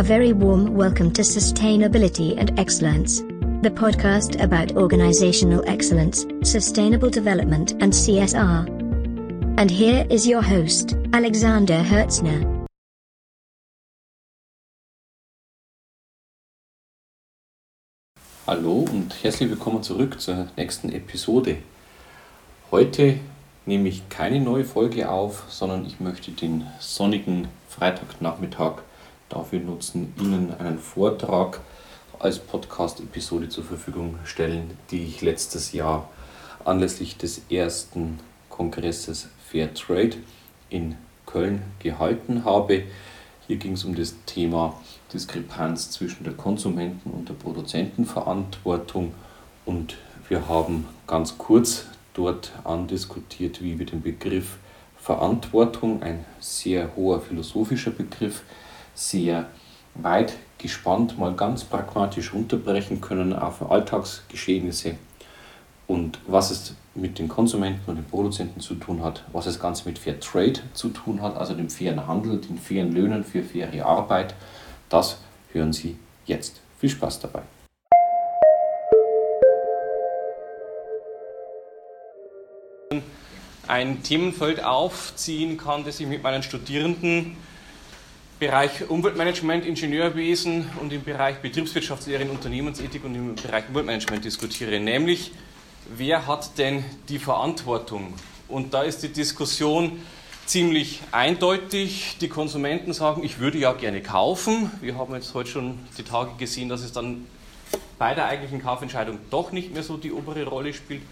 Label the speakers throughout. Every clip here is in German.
Speaker 1: A very warm welcome to Sustainability and Excellence, the podcast about organizational excellence, sustainable development, and CSR. And here is your host, Alexander Hertzner.
Speaker 2: Hallo und herzlich willkommen zurück zur nächsten Episode. Heute nehme ich keine neue Folge auf, sondern ich möchte den sonnigen Freitagnachmittag dafür nutzen, Ihnen einen Vortrag als Podcast-Episode zur Verfügung stellen, die ich letztes Jahr anlässlich des ersten Kongresses Fair Trade in Köln gehalten habe. Hier ging es um das Thema Diskrepanz zwischen der Konsumenten- und der Produzentenverantwortung und wir haben ganz kurz dort andiskutiert, wie wir den Begriff Verantwortung, ein sehr hoher philosophischer Begriff, sehr weit gespannt, mal ganz pragmatisch runterbrechen können auf Alltagsgeschehnisse und was es mit den Konsumenten und den Produzenten zu tun hat, was das Ganze mit Fair Trade zu tun hat, also dem fairen Handel, den fairen Löhnen für faire Arbeit, das hören Sie jetzt. Viel Spaß dabei.
Speaker 3: ein Themenfeld aufziehen kann, das ich mit meinen Studierenden Bereich Umweltmanagement, Ingenieurwesen und im Bereich Betriebswirtschaftslehre in Unternehmensethik und im Bereich Umweltmanagement diskutiere, nämlich wer hat denn die Verantwortung? Und da ist die Diskussion ziemlich eindeutig. Die Konsumenten sagen, ich würde ja gerne kaufen. Wir haben jetzt heute schon die Tage gesehen, dass es dann bei der eigentlichen Kaufentscheidung doch nicht mehr so die obere Rolle spielt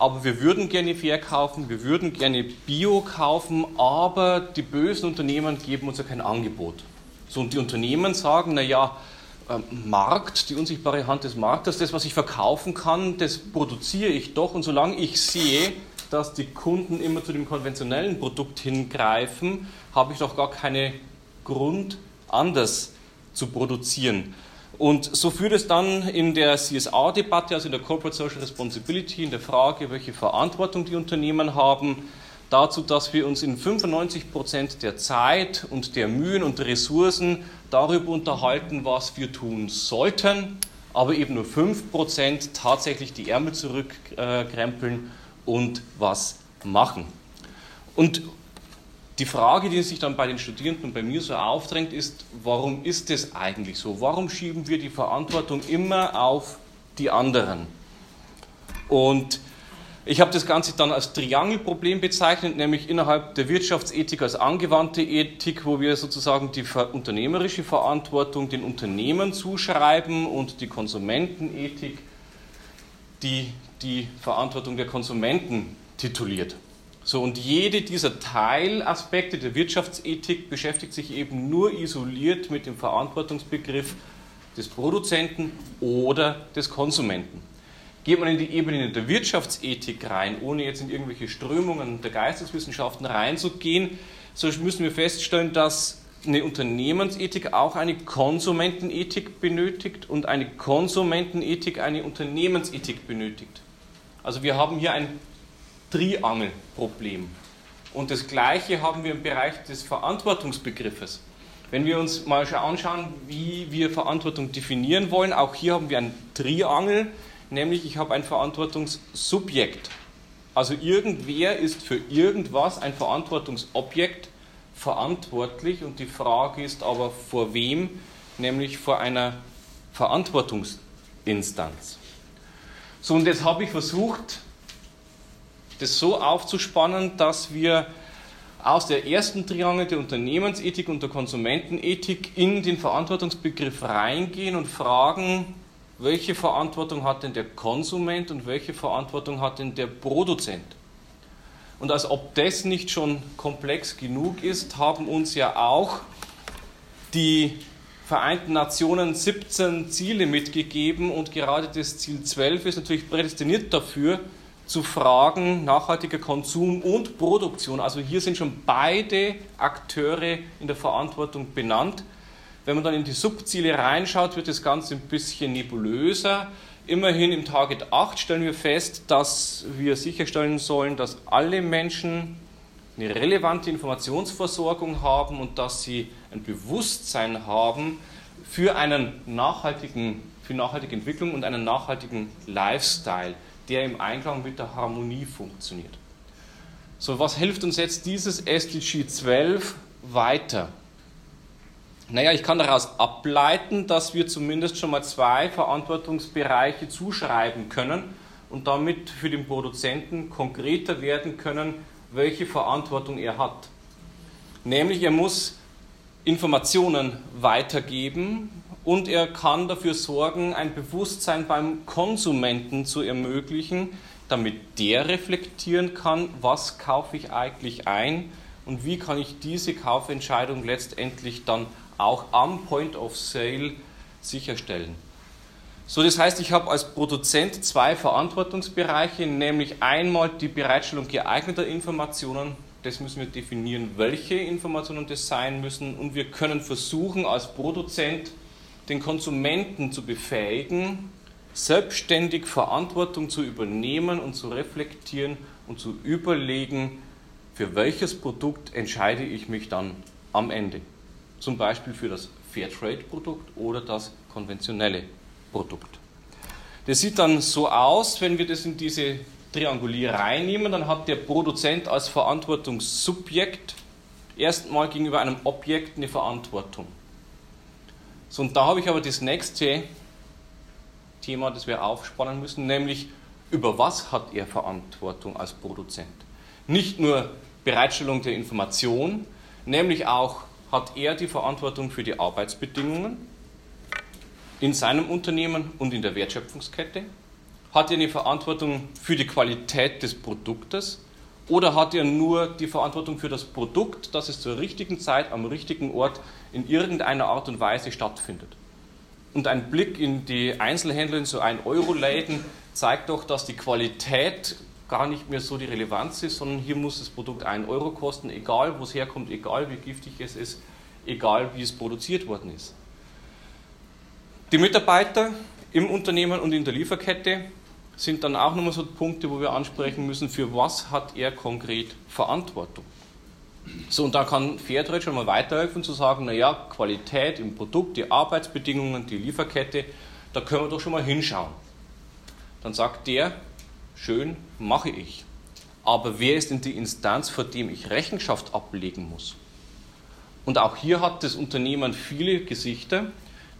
Speaker 3: aber wir würden gerne fair kaufen, wir würden gerne Bio kaufen, aber die bösen Unternehmen geben uns ja kein Angebot. So, und die Unternehmen sagen, naja, ähm, Markt, die unsichtbare Hand des Marktes, das, was ich verkaufen kann, das produziere ich doch. Und solange ich sehe, dass die Kunden immer zu dem konventionellen Produkt hingreifen, habe ich doch gar keinen Grund, anders zu produzieren. Und so führt es dann in der CSR-Debatte, also in der Corporate Social Responsibility, in der Frage, welche Verantwortung die Unternehmen haben, dazu, dass wir uns in 95 Prozent der Zeit und der Mühen und Ressourcen darüber unterhalten, was wir tun sollten, aber eben nur 5 Prozent tatsächlich die Ärmel zurückkrempeln und was machen. Und die Frage, die sich dann bei den Studierenden und bei mir so aufdrängt, ist, warum ist das eigentlich so? Warum schieben wir die Verantwortung immer auf die anderen? Und ich habe das Ganze dann als Triangelproblem bezeichnet, nämlich innerhalb der Wirtschaftsethik als angewandte Ethik, wo wir sozusagen die unternehmerische Verantwortung den Unternehmen zuschreiben und die Konsumentenethik, die die Verantwortung der Konsumenten tituliert. So, und jede dieser Teilaspekte der Wirtschaftsethik beschäftigt sich eben nur isoliert mit dem Verantwortungsbegriff des Produzenten oder des Konsumenten. Geht man in die Ebene der Wirtschaftsethik rein, ohne jetzt in irgendwelche Strömungen der Geisteswissenschaften reinzugehen, so müssen wir feststellen, dass eine Unternehmensethik auch eine Konsumentenethik benötigt und eine Konsumentenethik eine Unternehmensethik benötigt. Also wir haben hier ein Triangelproblem. Und das Gleiche haben wir im Bereich des Verantwortungsbegriffes. Wenn wir uns mal anschauen, wie wir Verantwortung definieren wollen, auch hier haben wir ein Triangel, nämlich ich habe ein Verantwortungssubjekt. Also irgendwer ist für irgendwas ein Verantwortungsobjekt verantwortlich und die Frage ist aber vor wem, nämlich vor einer Verantwortungsinstanz. So, und jetzt habe ich versucht, das so aufzuspannen, dass wir aus der ersten Triangel der Unternehmensethik und der Konsumentenethik in den Verantwortungsbegriff reingehen und fragen, welche Verantwortung hat denn der Konsument und welche Verantwortung hat denn der Produzent? Und als ob das nicht schon komplex genug ist, haben uns ja auch die Vereinten Nationen 17 Ziele mitgegeben und gerade das Ziel 12 ist natürlich prädestiniert dafür, zu Fragen nachhaltiger Konsum und Produktion. Also hier sind schon beide Akteure in der Verantwortung benannt. Wenn man dann in die Subziele reinschaut, wird das Ganze ein bisschen nebulöser. Immerhin im Target 8 stellen wir fest, dass wir sicherstellen sollen, dass alle Menschen eine relevante Informationsversorgung haben und dass sie ein Bewusstsein haben für, einen nachhaltigen, für nachhaltige Entwicklung und einen nachhaltigen Lifestyle, der im Einklang mit der Harmonie funktioniert. So, was hilft uns jetzt dieses SDG 12 weiter? Naja, ich kann daraus ableiten, dass wir zumindest schon mal zwei Verantwortungsbereiche zuschreiben können und damit für den Produzenten konkreter werden können, welche Verantwortung er hat. Nämlich er muss Informationen weitergeben und er kann dafür sorgen, ein Bewusstsein beim Konsumenten zu ermöglichen, damit der reflektieren kann, was kaufe ich eigentlich ein und wie kann ich diese Kaufentscheidung letztendlich dann auch am Point of Sale sicherstellen. So, das heißt, ich habe als Produzent zwei Verantwortungsbereiche, nämlich einmal die Bereitstellung geeigneter Informationen. Das müssen wir definieren, welche Informationen das sein müssen. Und wir können versuchen, als Produzent den Konsumenten zu befähigen, selbstständig Verantwortung zu übernehmen und zu reflektieren und zu überlegen, für welches Produkt entscheide ich mich dann am Ende. Zum Beispiel für das Fairtrade-Produkt oder das konventionelle Produkt. Das sieht dann so aus, wenn wir das in diese Triangulier reinnehmen, dann hat der Produzent als Verantwortungssubjekt erstmal gegenüber einem Objekt eine Verantwortung. So, und da habe ich aber das nächste Thema, das wir aufspannen müssen, nämlich über was hat er Verantwortung als Produzent? Nicht nur Bereitstellung der Information, nämlich auch hat er die Verantwortung für die Arbeitsbedingungen in seinem Unternehmen und in der Wertschöpfungskette? Hat er eine Verantwortung für die Qualität des Produktes? Oder hat er nur die Verantwortung für das Produkt, dass es zur richtigen Zeit am richtigen Ort in irgendeiner Art und Weise stattfindet? Und ein Blick in die Einzelhändler in so ein Euro-Läden zeigt doch, dass die Qualität gar nicht mehr so die Relevanz ist, sondern hier muss das Produkt 1 Euro kosten, egal wo es herkommt, egal wie giftig es ist, egal wie es produziert worden ist. Die Mitarbeiter im Unternehmen und in der Lieferkette sind dann auch nochmal so Punkte, wo wir ansprechen müssen, für was hat er konkret Verantwortung. So, und da kann Fairtrade schon mal weiterhelfen zu sagen, naja, Qualität im Produkt, die Arbeitsbedingungen, die Lieferkette, da können wir doch schon mal hinschauen. Dann sagt der, schön, mache ich. Aber wer ist denn die Instanz, vor dem ich Rechenschaft ablegen muss? Und auch hier hat das Unternehmen viele Gesichter.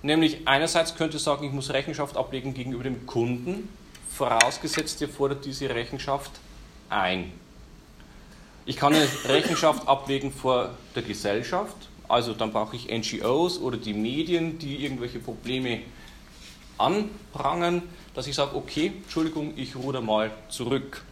Speaker 3: Nämlich einerseits könnte es sagen, ich muss Rechenschaft ablegen gegenüber dem Kunden, vorausgesetzt, er fordert diese Rechenschaft ein. Ich kann eine Rechenschaft ablegen vor der Gesellschaft, also dann brauche ich NGOs oder die Medien, die irgendwelche Probleme anprangern, dass ich sage, okay, Entschuldigung, ich ruder mal zurück.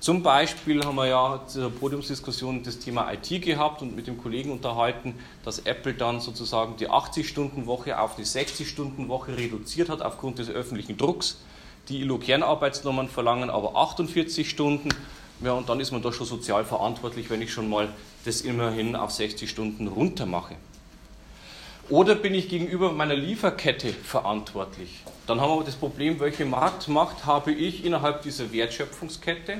Speaker 3: Zum Beispiel haben wir ja in der Podiumsdiskussion das Thema IT gehabt und mit dem Kollegen unterhalten, dass Apple dann sozusagen die 80-Stunden-Woche auf die 60-Stunden-Woche reduziert hat aufgrund des öffentlichen Drucks. Die ILO-Kernarbeitsnormen verlangen aber 48 Stunden. Ja, und dann ist man doch schon sozial verantwortlich, wenn ich schon mal das immerhin auf 60 Stunden runter mache. Oder bin ich gegenüber meiner Lieferkette verantwortlich? Dann haben wir das Problem, welche Marktmacht habe ich innerhalb dieser Wertschöpfungskette?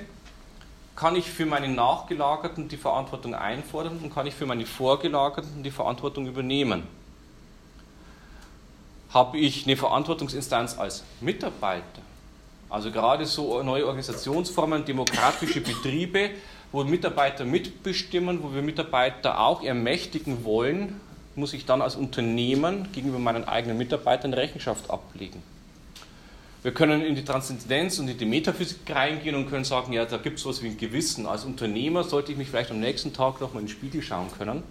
Speaker 3: kann ich für meine Nachgelagerten die Verantwortung einfordern und kann ich für meine Vorgelagerten die Verantwortung übernehmen. Habe ich eine Verantwortungsinstanz als Mitarbeiter? Also gerade so neue Organisationsformen, demokratische Betriebe, wo Mitarbeiter mitbestimmen, wo wir Mitarbeiter auch ermächtigen wollen, muss ich dann als Unternehmen gegenüber meinen eigenen Mitarbeitern Rechenschaft ablegen. Wir können in die Transzendenz und in die Metaphysik reingehen und können sagen, ja, da gibt es sowas wie ein Gewissen. Als Unternehmer sollte ich mich vielleicht am nächsten Tag nochmal in den Spiegel schauen können.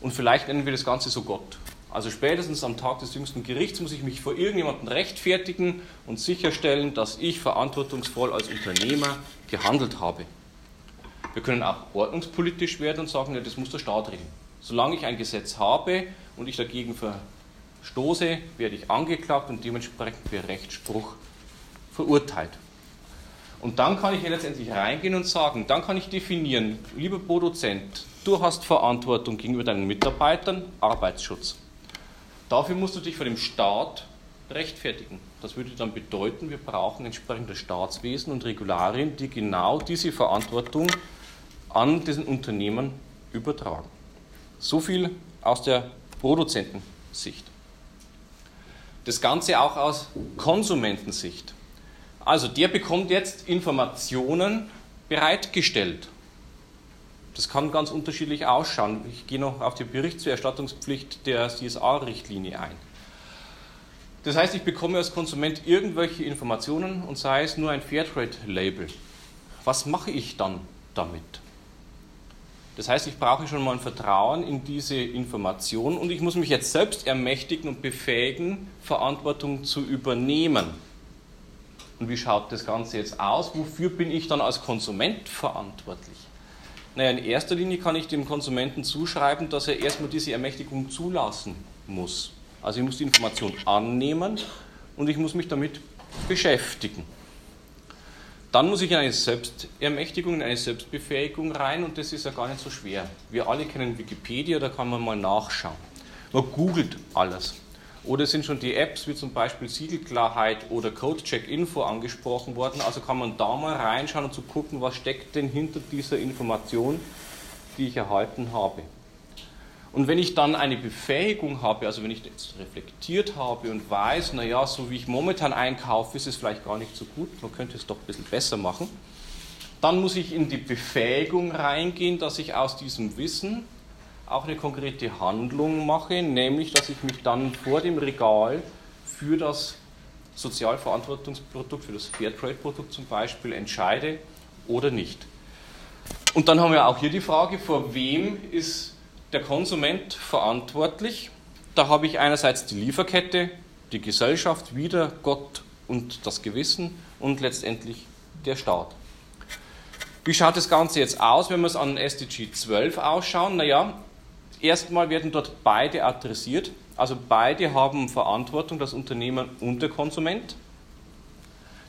Speaker 3: Und vielleicht nennen wir das Ganze so Gott. Also spätestens am Tag des jüngsten Gerichts muss ich mich vor irgendjemandem rechtfertigen und sicherstellen, dass ich verantwortungsvoll als Unternehmer gehandelt habe. Wir können auch ordnungspolitisch werden und sagen, ja, das muss der Staat regeln. Solange ich ein Gesetz habe und ich dagegen ver stoße, werde ich angeklagt und dementsprechend für Rechtsspruch verurteilt. Und dann kann ich letztendlich reingehen und sagen, dann kann ich definieren, lieber Produzent, du hast Verantwortung gegenüber deinen Mitarbeitern, Arbeitsschutz. Dafür musst du dich vor dem Staat rechtfertigen. Das würde dann bedeuten, wir brauchen entsprechendes Staatswesen und Regularien, die genau diese Verantwortung an diesen Unternehmen übertragen. So viel aus der Produzentensicht. Das Ganze auch aus Konsumentensicht. Also der bekommt jetzt Informationen bereitgestellt. Das kann ganz unterschiedlich ausschauen. Ich gehe noch auf die Berichtserstattungspflicht der CSA-Richtlinie ein. Das heißt, ich bekomme als Konsument irgendwelche Informationen und sei es nur ein Fairtrade-Label. Was mache ich dann damit? Das heißt, ich brauche schon mal ein Vertrauen in diese Information und ich muss mich jetzt selbst ermächtigen und befähigen, Verantwortung zu übernehmen. Und wie schaut das Ganze jetzt aus? Wofür bin ich dann als Konsument verantwortlich? Naja, in erster Linie kann ich dem Konsumenten zuschreiben, dass er erstmal diese Ermächtigung zulassen muss. Also ich muss die Information annehmen und ich muss mich damit beschäftigen. Dann muss ich in eine Selbstermächtigung, in eine Selbstbefähigung rein und das ist ja gar nicht so schwer. Wir alle kennen Wikipedia, da kann man mal nachschauen. Man googelt alles. Oder sind schon die Apps wie zum Beispiel Siegelklarheit oder Codecheck Info angesprochen worden. Also kann man da mal reinschauen und zu gucken, was steckt denn hinter dieser Information, die ich erhalten habe. Und wenn ich dann eine Befähigung habe, also wenn ich jetzt reflektiert habe und weiß, naja, so wie ich momentan einkaufe, ist es vielleicht gar nicht so gut, man könnte es doch ein bisschen besser machen, dann muss ich in die Befähigung reingehen, dass ich aus diesem Wissen auch eine konkrete Handlung mache, nämlich dass ich mich dann vor dem Regal für das Sozialverantwortungsprodukt, für das Fairtrade-Produkt zum Beispiel entscheide oder nicht. Und dann haben wir auch hier die Frage, vor wem ist der Konsument verantwortlich. Da habe ich einerseits die Lieferkette, die Gesellschaft, wieder Gott und das Gewissen und letztendlich der Staat. Wie schaut das Ganze jetzt aus, wenn wir es an SDG 12 ausschauen? Naja, erstmal werden dort beide adressiert. Also beide haben Verantwortung, das Unternehmen und der Konsument.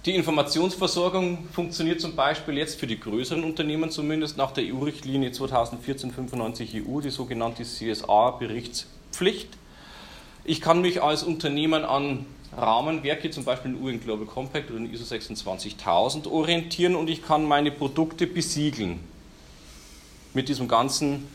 Speaker 3: Die Informationsversorgung funktioniert zum Beispiel jetzt für die größeren Unternehmen zumindest nach der EU-Richtlinie 2014-95 EU, die sogenannte CSA-Berichtspflicht. Ich kann mich als Unternehmen an Rahmenwerke, zum Beispiel den UN Global Compact oder den ISO 26000 orientieren und ich kann meine Produkte besiegeln. Mit diesem ganzen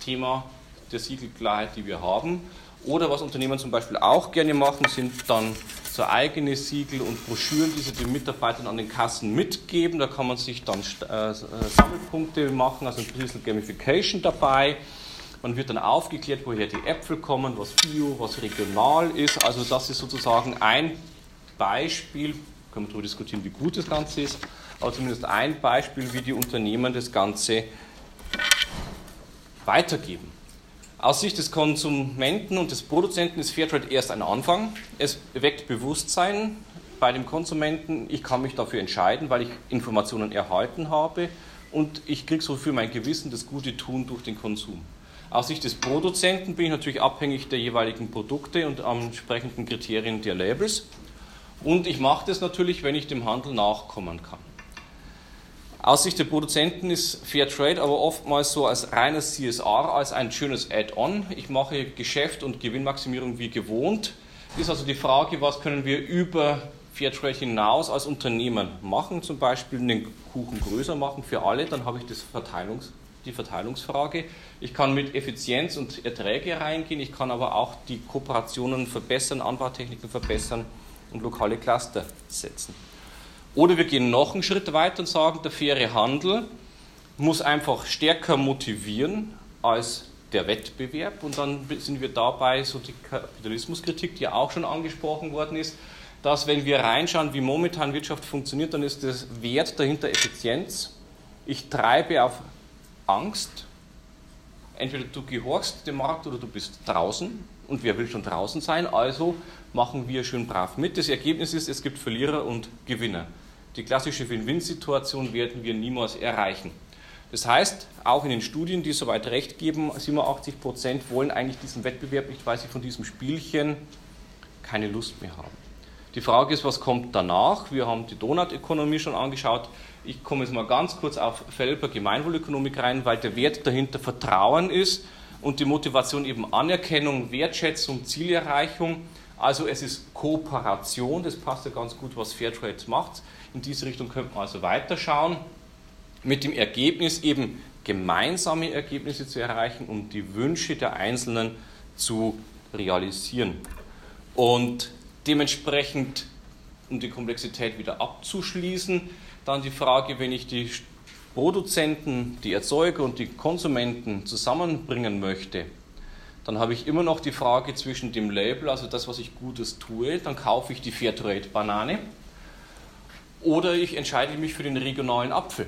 Speaker 3: Thema der Siegelklarheit, die wir haben. Oder was Unternehmen zum Beispiel auch gerne machen, sind dann so eigene Siegel und Broschüren, die sie den Mitarbeitern an den Kassen mitgeben. Da kann man sich dann äh, Sammelpunkte machen, also ein bisschen Gamification dabei. Man wird dann aufgeklärt, woher die Äpfel kommen, was bio, was regional ist. Also das ist sozusagen ein Beispiel, können wir darüber diskutieren, wie gut das Ganze ist, aber zumindest ein Beispiel, wie die Unternehmen das Ganze weitergeben. Aus Sicht des Konsumenten und des Produzenten ist Fairtrade erst ein Anfang. Es weckt Bewusstsein bei dem Konsumenten. Ich kann mich dafür entscheiden, weil ich Informationen erhalten habe und ich kriege so für mein Gewissen das gute Tun durch den Konsum. Aus Sicht des Produzenten bin ich natürlich abhängig der jeweiligen Produkte und entsprechenden Kriterien der Labels. Und ich mache das natürlich, wenn ich dem Handel nachkommen kann. Aus Sicht der Produzenten ist Fair Trade aber oftmals so als reines CSR, als ein schönes Add-on. Ich mache Geschäft und Gewinnmaximierung wie gewohnt. Ist also die Frage, was können wir über Fair Trade hinaus als Unternehmen machen, zum Beispiel den Kuchen größer machen für alle, dann habe ich das Verteilungs, die Verteilungsfrage. Ich kann mit Effizienz und Erträge reingehen, ich kann aber auch die Kooperationen verbessern, Anbautechniken verbessern und lokale Cluster setzen. Oder wir gehen noch einen Schritt weiter und sagen, der faire Handel muss einfach stärker motivieren als der Wettbewerb. Und dann sind wir dabei, so die Kapitalismuskritik, die ja auch schon angesprochen worden ist, dass wenn wir reinschauen, wie momentan Wirtschaft funktioniert, dann ist das Wert dahinter Effizienz. Ich treibe auf Angst. Entweder du gehorchst dem Markt oder du bist draußen. Und wer will schon draußen sein? Also machen wir schön brav mit. Das Ergebnis ist, es gibt Verlierer und Gewinner. Die klassische Win-Win-Situation werden wir niemals erreichen. Das heißt, auch in den Studien, die soweit recht geben, 87 Prozent wollen eigentlich diesen Wettbewerb nicht, weil sie von diesem Spielchen keine Lust mehr haben. Die Frage ist, was kommt danach? Wir haben die Donut-Ökonomie schon angeschaut. Ich komme jetzt mal ganz kurz auf Felber Gemeinwohlökonomik rein, weil der Wert dahinter Vertrauen ist und die Motivation eben Anerkennung, Wertschätzung, Zielerreichung. Also es ist Kooperation, das passt ja ganz gut, was Fairtrade macht. In diese Richtung könnte man also weiterschauen. Mit dem Ergebnis eben gemeinsame Ergebnisse zu erreichen, um die Wünsche der Einzelnen zu realisieren. Und dementsprechend, um die Komplexität wieder abzuschließen, dann die Frage, wenn ich die Produzenten, die Erzeuger und die Konsumenten zusammenbringen möchte, dann habe ich immer noch die Frage zwischen dem Label, also das, was ich Gutes tue, dann kaufe ich die Fairtrade-Banane oder ich entscheide mich für den regionalen Apfel,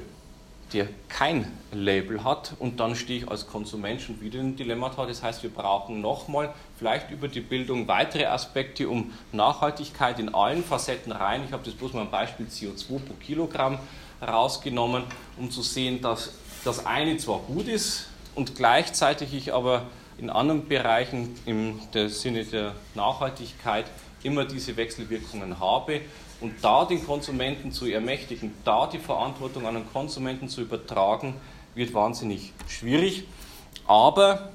Speaker 3: der kein Label hat und dann stehe ich als Konsument schon wieder im Dilemma da. Das heißt, wir brauchen nochmal vielleicht über die Bildung weitere Aspekte, um Nachhaltigkeit in allen Facetten rein. Ich habe das bloß mal ein Beispiel CO2 pro Kilogramm rausgenommen, um zu sehen, dass das eine zwar gut ist und gleichzeitig ich aber in anderen Bereichen im Sinne der Nachhaltigkeit immer diese Wechselwirkungen habe. Und da den Konsumenten zu ermächtigen, da die Verantwortung an den Konsumenten zu übertragen, wird wahnsinnig schwierig. Aber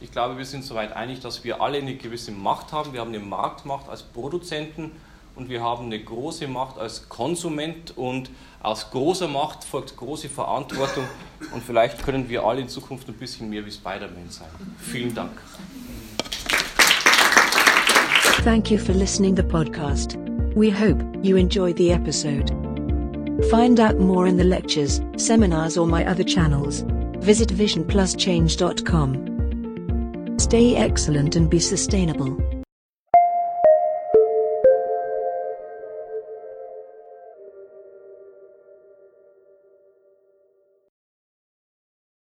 Speaker 3: ich glaube, wir sind soweit einig, dass wir alle eine gewisse Macht haben. Wir haben eine Marktmacht als Produzenten und wir haben eine große Macht als Konsument und aus großer Macht folgt große Verantwortung und vielleicht können wir alle in Zukunft ein bisschen mehr wie Spider-Man sein. Vielen Dank.
Speaker 1: Thank you for listening the podcast. We hope you enjoyed the episode. Find out more in the lectures, seminars or my other channels. Visit visionpluschange.com. Stay excellent and be sustainable.